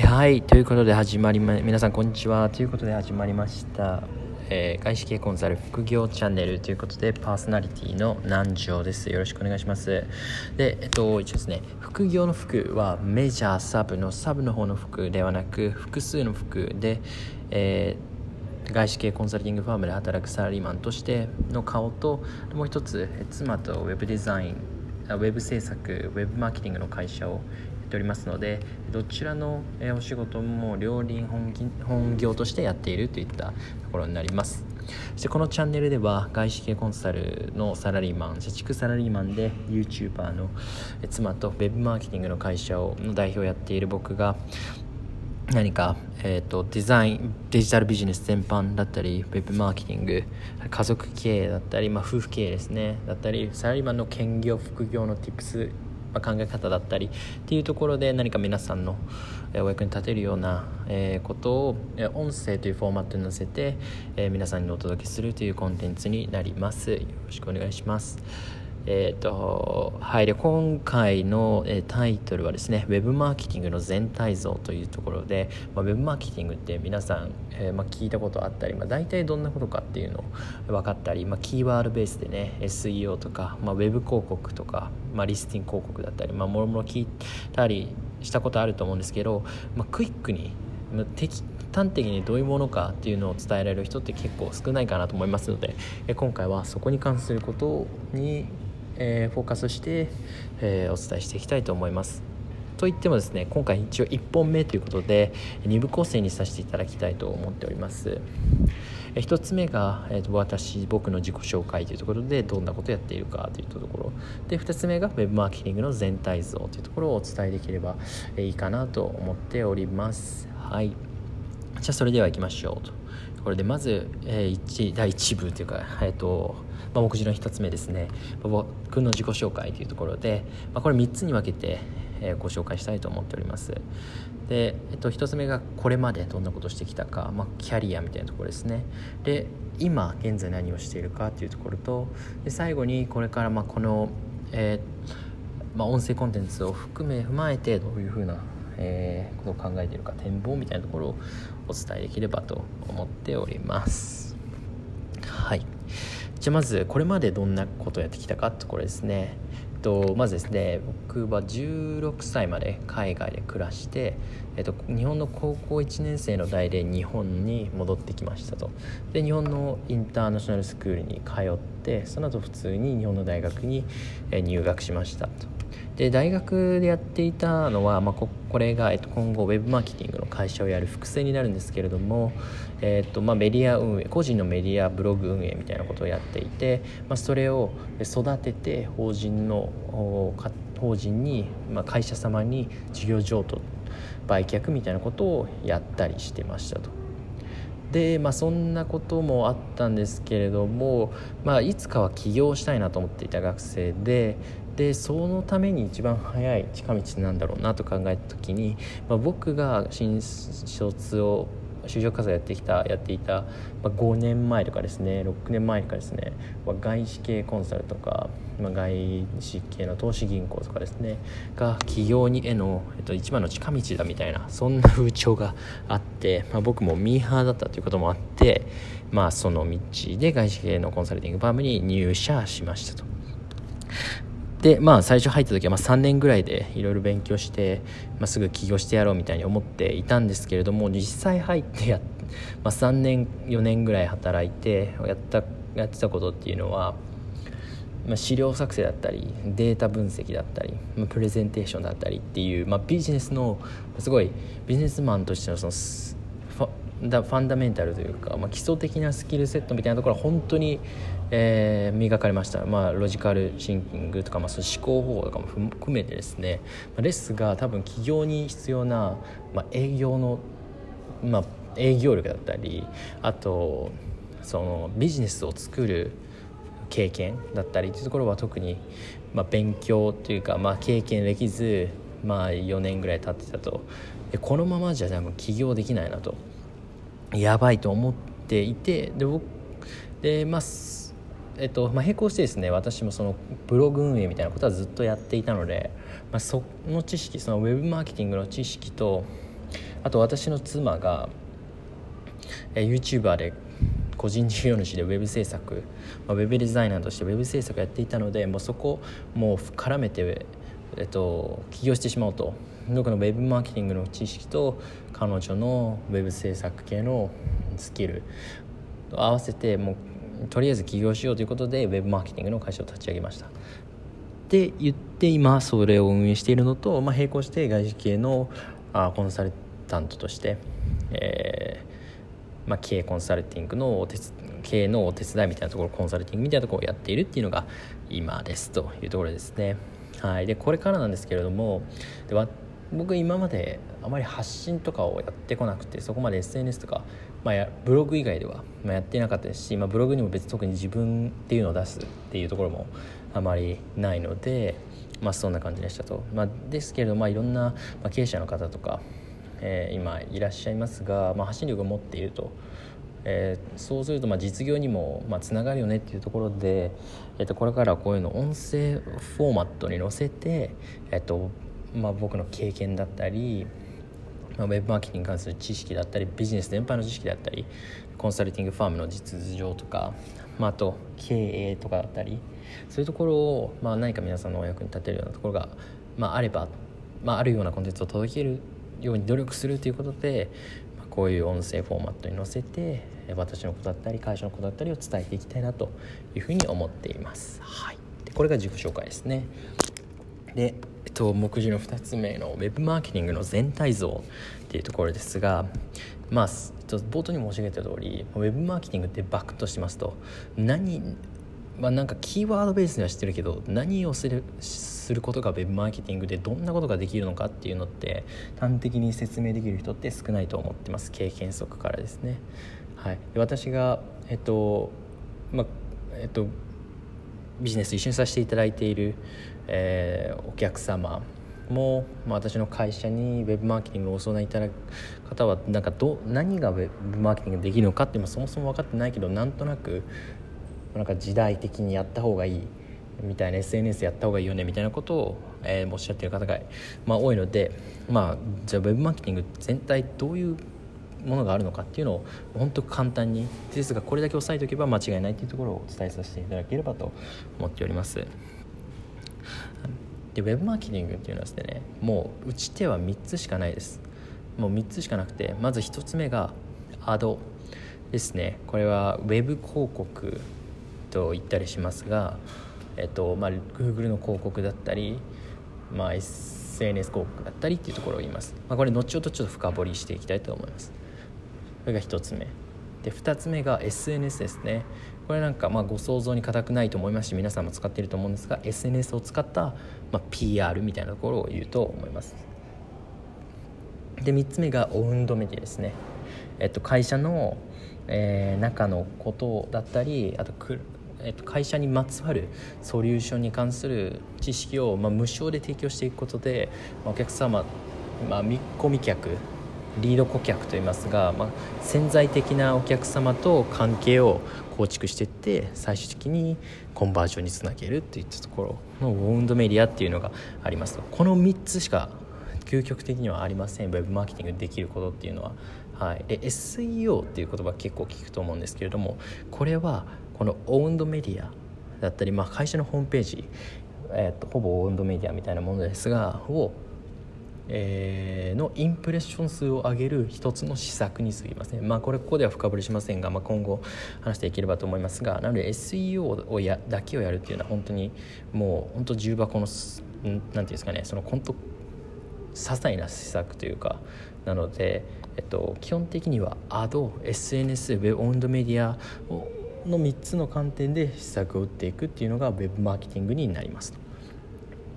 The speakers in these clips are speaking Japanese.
はいということで始まりま皆さんこんにちは。ということで始まりました、えー外資系コンサル副業チャンネルということでパーソナリティの南條です。よろしくお願いします。でえっと一応ですね副業の副はメジャーサブのサブの方の副ではなく複数の副で、えー外資系コンサルティングファームで働くサラリーマンとしての顔ともう一つ妻とウェブデザインウェブ制作ウェブマーケティングの会社をっておりますのでどちらのお仕事も両輪本業としてやっているといったところになります。そしてこのチャンネルでは外資系コンサルのサラリーマン社畜サラリーマンで YouTuber の妻とウェブマーケティングの会社をの代表をやっている僕が何か、えー、とデザインデジタルビジネス全般だったりウェブマーケティング家族経営だったり、まあ、夫婦経営ですね。だったりサラリーマンの兼業副業の Tips、ま、考え方だったりっていうところで何か皆さんのお役に立てるような、ことを音声というフォーマットに載せて、皆さんにお届けするというコンテンツになります。よろしくお願いします。えーとはい、で今回の、えータイトルはですね「ウェブマーケティングの全体像」というところで、まあ、ウェブマーケティングって皆さん、えーまあ、聞いたことあったり、まあ、大体どんなことかっていうのを分かったり、まあ、キーワードベースでね SEO とか、まあ、ウェブ広告とか、まあ、リスティング広告だったり、まあ、もろもろ聞いたりしたことあると思うんですけど、まあ、クイックにまあ適端的にどういうものかっていうのを伝えられる人って結構少ないかなと思いますのでえ今回はそこに関することに、えーフォーカスして、えーお伝えしていきたいと思います。といってもですね今回一応1本目ということで2部構成にさせていただきたいと思っております。1つ目が、えーと私僕の自己紹介というところでどんなことをやっているかというところで2つ目がウェブマーケティングの全体像というところをお伝えできればいいかなと思っております。はいじゃあそれでは行きましょうとこれでまず、えー一第1部というか、えーとまあ、目次の1つ目ですね。僕の自己紹介というところで、まあ、これ3つに分けて、えーご紹介したいと思っております。で、えっと1つ目がこれまでどんなことをしてきたか、まあ、キャリアみたいなところですね。で今現在何をしているかというところとで最後にこれからまあこの、えーまあ、音声コンテンツを含め踏まえてどういうふうな、えーことを考えているか展望みたいなところをお伝えできればと思っております。はい。じゃあまずこれまでどんなことをやってきたかってころですね。えっとまずですね僕は16歳まで海外で暮らして、えっと、日本の高校1年生の代で日本に戻ってきましたと。で日本のインターナショナルスクールに通ってその後普通に日本の大学にえ入学しましたと。で大学でやっていたのは、まあ、ここれが、えっと、今後ウェブマーケティングの会社をやる複製になるんですけれども、えっとまあ、メディア運営個人のメディアブログ運営みたいなことをやっていて、まあ、それを育てて法人の法人に、まあ、会社様に事業譲渡売却みたいなことをやったりしてましたと。でまあそんなこともあったんですけれども、まあ、いつかは起業したいなと思っていた学生ででそのために一番早い近道なんだろうなと考えた時に、まあ、僕が新卒を就職活動やってきたやっていた、ま、5年前とかですね6年前とかですね、ま、外資系コンサルとか、ま、外資系の投資銀行とかですねが起業にへの、えっと、一番の近道だみたいなそんな風潮があって、まあ、僕もミーハーだったということもあって、まあ、その道で外資系のコンサルティングファームに入社しましたと。でまあ最初入った時はまあ3年ぐらいでいろいろ勉強して、まあ、すぐ起業してやろうみたいに思っていたんですけれども実際入ってや、まあ、3年4年ぐらい働いてやったやってたことっていうのは、まあ、資料作成だったりデータ分析だったり、まあ、プレゼンテーションだったりっていう、まあ、ビジネスのすごいビジネスマンとしてのそのファンダメンタルというか、まあ、基礎的なスキルセットみたいなところは本当に、えー磨かれました、まあ、ロジカルシンキングとか、まあ、その思考方法とかも含めてですね、まあレッスが多分企業に必要な、まあ、営業の、まあ、営業力だったりあとそのビジネスを作る経験だったりというところは特に、まあ、勉強というか、まあ、経験できず、まあ、4年ぐらい経ってたと。でこのままじゃ多分起業できないなと。やばいと思っていてで僕でまあえっとまあ、並行してですね私もそのブログ運営みたいなことはずっとやっていたので、まあ、その知識そのウェブマーケティングの知識とあと私の妻が、え YouTuber で個人事業主でウェブ制作、まあ、ウェブデザイナーとしてウェブ制作やっていたのでもうそこもう絡めて、えっと、起業してしまおうと。僕のウェブマーケティングの知識と彼女のウェブ制作系のスキル合わせてもうとりあえず起業しようということでウェブマーケティングの会社を立ち上げましたって言って今それを運営しているのと、まあ、並行して外資系のあコンサルタントとして、えーまあ、経営コンサルティングのお手経営のお手伝いみたいなところコンサルティングみたいなところをやっているっていうのが今ですというところですね。はい、でこれからなんですけれどもで僕今まであまり発信とかをやってこなくてそこまで SNS とか、まあ、ブログ以外では、まあ、やってなかったですし、まあ、ブログにも別に特に自分っていうのを出すっていうところもあまりないので、まあ、そんな感じでしたと、まあ、ですけれど、まあ、いろんな、まあ、経営者の方とか、えー、今いらっしゃいますが、まあ、発信力を持っていると。えー、そうするとまあ実業にもまあつながるよねっていうところで、えー、とこれからこういうの音声フォーマットに載せて、えーとまあ、僕の経験だったり、まあ、ウェブマーケティングに関する知識だったりビジネス全般の知識だったりコンサルティングファームの実情とか、まあ、あと経営とかだったりそういうところを、まあ、何か皆さんのお役に立てるようなところが、まあ、あれば、まあ、あるようなコンテンツを届けるように努力するということで、まあ、こういう音声フォーマットに載せて私のことだったり会社のことだったりを伝えていきたいなというふうに思っています。はい、でこれが自己紹介ですね。で、っと、目次の2つ目の Web マーケティングの全体像っていうところですが、まあ、冒頭に申し上げた通り Web マーケティングってバックとしますと何まあ、なんかキーワードベースには知ってるけど何をするすることが Web マーケティングでどんなことができるのかっていうのって端的に説明できる人って少ないと思ってます経験則からですね。はい、私が、えっとまあえっと、ビジネス一緒にさせていただいている、えー、お客様も、まあ、私の会社にウェブマーケティングをご相談いただく方はなんかど何がウェブマーケティングできるのかってそもそも分かってないけどなんとなくなんか時代的にやった方がいいみたいな SNS やった方がいいよねみたいなことを、えー、おっしゃってる方が、まあ、多いので、まあ、じゃあウェブマーケティング全体どういうものがあるのかっていうのを本当簡単にですがこれだけ押さえておけば間違いないっていうところをお伝えさせていただければと思っております。でウェブマーケティングっていうのはですねもう打ち手は3つしかないです。もう3つしかなくてまず1つ目がアドですね。これはウェブ広告と言ったりしますがえっとまあ Google の広告だったりまあ SNS 広告だったりっていうところを言います、まあ、これ後ほどちょっと深掘りしていきたいと思います。これが1つ目。で2つ目が SNS ですね。これなんかまあご想像に難くないと思いますし皆さんも使っていると思うんですが SNS を使った、まあ、PR みたいなところを言うと思います。で3つ目がオウンドメディアですね、えっと、会社の、えー、中のことだったりあとくえっと、会社にまつわるソリューションに関する知識を、まあ、無償で提供していくことで、まあ、お客様、まあ、見込み客リード顧客といいますが、まあ、潜在的なお客様と関係を構築していって最終的にコンバージョンにつなげるといったところのウォンドメディアっていうのがありますと。この3つしか究極的にはありません。ウェブマーケティングできることっていうのは、はい、で SEO っていう言葉結構聞くと思うんですけれどもこれはこのオウンドメディアだったり、まあ、会社のホームページ、えーと、ほぼオウンドメディアみたいなものですがをえー、のインプレッション数を上げる一つの施策に過ぎません、まあ、これここでは深掘りしませんが、まあ、今後話していければと思いますがなので SEO をやだけをやるっていうのは本当にもう本当重箱の何ていうんですかねその本当些細な施策というかなので、えっと、基本的には AD、SNS、ウェブオンドメディアの3つの観点で施策を打っていくっていうのがウェブマーケティングになります。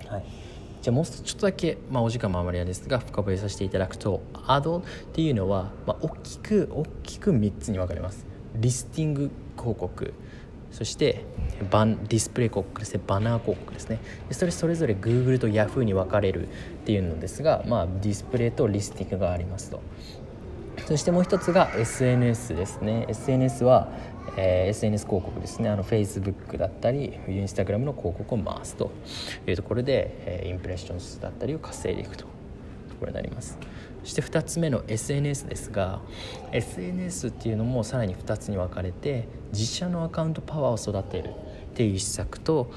はいじゃあもうちょっとだけ、まあ、お時間もあまりあれですが深掘りさせていただくとアドっていうのは、まあ、大きく大きく3つに分かれます。リスティング広告。そしてバンディスプレイ広告ですね。バナー広告ですね。それそれぞれ Google と Yahoo に分かれるっていうのですが、まあ、ディスプレイとリスティングがありますと。そしてもう一つが SNS ですね。SNS は、えー、SNS 広告ですね。あの Facebook だったり Instagram の広告を回すというところで、えー、インプレッション数だったりを稼いでいくとところになります。そして2つ目の SNS ですが SNS っていうのもさらに2つに分かれて自社のアカウントパワーを育てるっていう施策と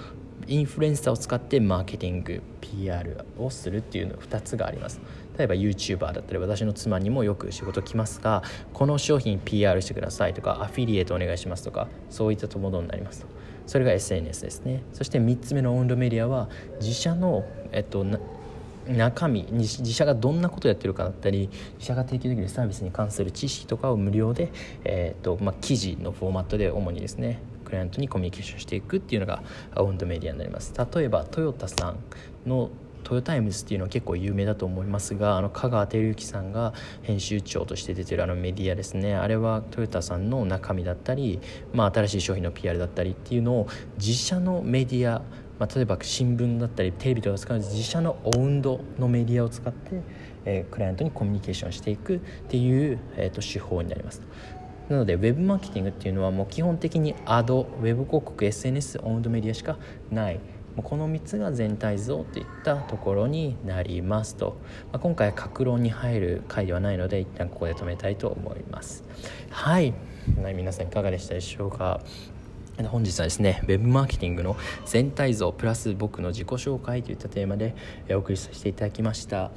インフルエンサーを使ってマーケティング PR をするっていうの2つがあります。例えば YouTuber だったり私の妻にもよく仕事来ますがこの商品 PR してくださいとかアフィリエイトお願いしますとかそういったとものになりますと。それが SNS ですね。そして3つ目のオウンドメディアは自社の、えっと、中身自社がどんなことをやってるかだったり自社が提供できるサービスに関する知識とかを無料で、えーとまあ、記事のフォーマットで主にですねクライアントにコミュニケーションしていくっていうのがオウンドメディアになります。例えばトヨタさんのトヨタイムズっていうのは結構有名だと思いますがあの香川照之さんが編集長として出てるあのメディアですね。あれはトヨタさんの中身だったり、まあ、新しい商品の PR だったりっていうのを自社のメディアまあ、例えば新聞だったりテレビとか使う自社のオウンドのメディアを使って、えー、クライアントにコミュニケーションしていくっていう、えーと、手法になります。なのでウェブマーケティングっていうのはもう基本的にアドウェブ広告 SNS オウンドメディアしかない。この3つが全体像といったところになりますと、まあ、今回は格論に入る回ではないので一旦ここで止めたいと思います。はい、はい、皆さんいかがでしたでしょうか？本日はですね web マーケティングの全体像プラス僕の自己紹介といったテーマでお送りさせていただきました。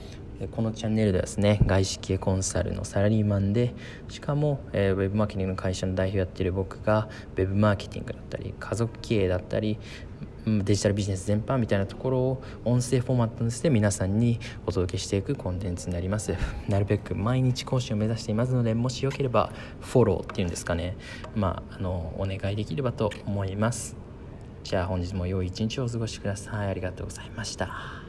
このチャンネルではですね外資系コンサルのサラリーマンでしかも、えー、ウェブマーケティングの会社の代表やってる僕がウェブマーケティングだったり家族経営だったりデジタルビジネス全般みたいなところを音声フォーマットにして皆さんにお届けしていくコンテンツになります。なるべく毎日更新を目指していますのでもしよければフォローっていうんですかね。まああのお願いできればと思います。じゃあ本日も良い一日をお過ごしください。ありがとうございました。